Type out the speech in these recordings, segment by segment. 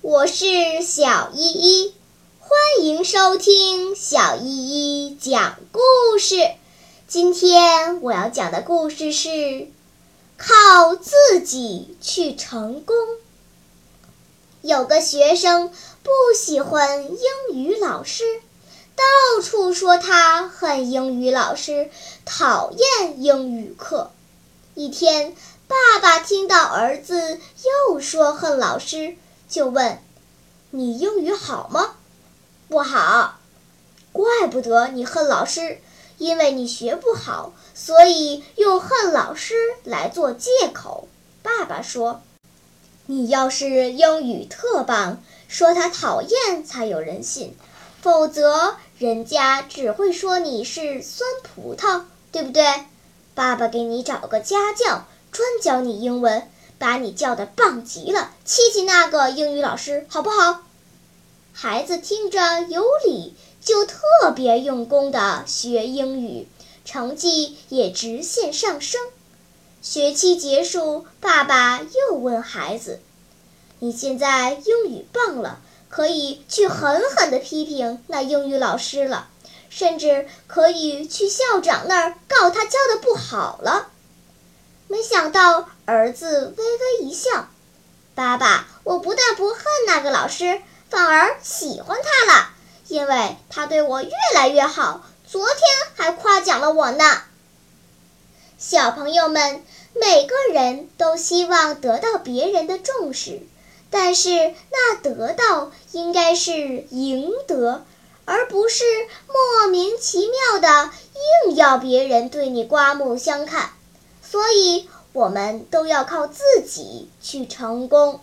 我是小依依，欢迎收听小依依讲故事。今天我要讲的故事是靠自己去成功。有个学生不喜欢英语老师，到处说他恨英语老师，讨厌英语课。一天，爸爸听到儿子又说恨老师，就问。你英语好吗？不好，怪不得你恨老师，因为你学不好，所以用恨老师来做借口。爸爸说：“你要是英语特棒，说他讨厌才有人信，否则人家只会说你是酸葡萄，对不对？”爸爸给你找个家教，专教你英文。把你教的棒极了，气气那个英语老师，好不好？孩子听着有理，就特别用功的学英语，成绩也直线上升。学期结束，爸爸又问孩子：“你现在英语棒了，可以去狠狠的批评那英语老师了，甚至可以去校长那儿告他教的不好了。”没想到儿子微微一笑：“爸爸，我不但不恨那个老师，反而喜欢他了，因为他对我越来越好。昨天还夸奖了我呢。”小朋友们，每个人都希望得到别人的重视，但是那得到应该是赢得，而不是莫名其妙的硬要别人对你刮目相看。所以，我们都要靠自己去成功。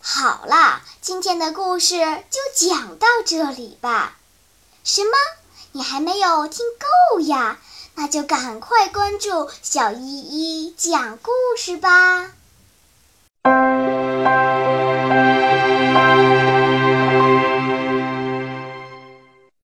好啦今天的故事就讲到这里吧。什么？你还没有听够呀？那就赶快关注小依依讲故事吧。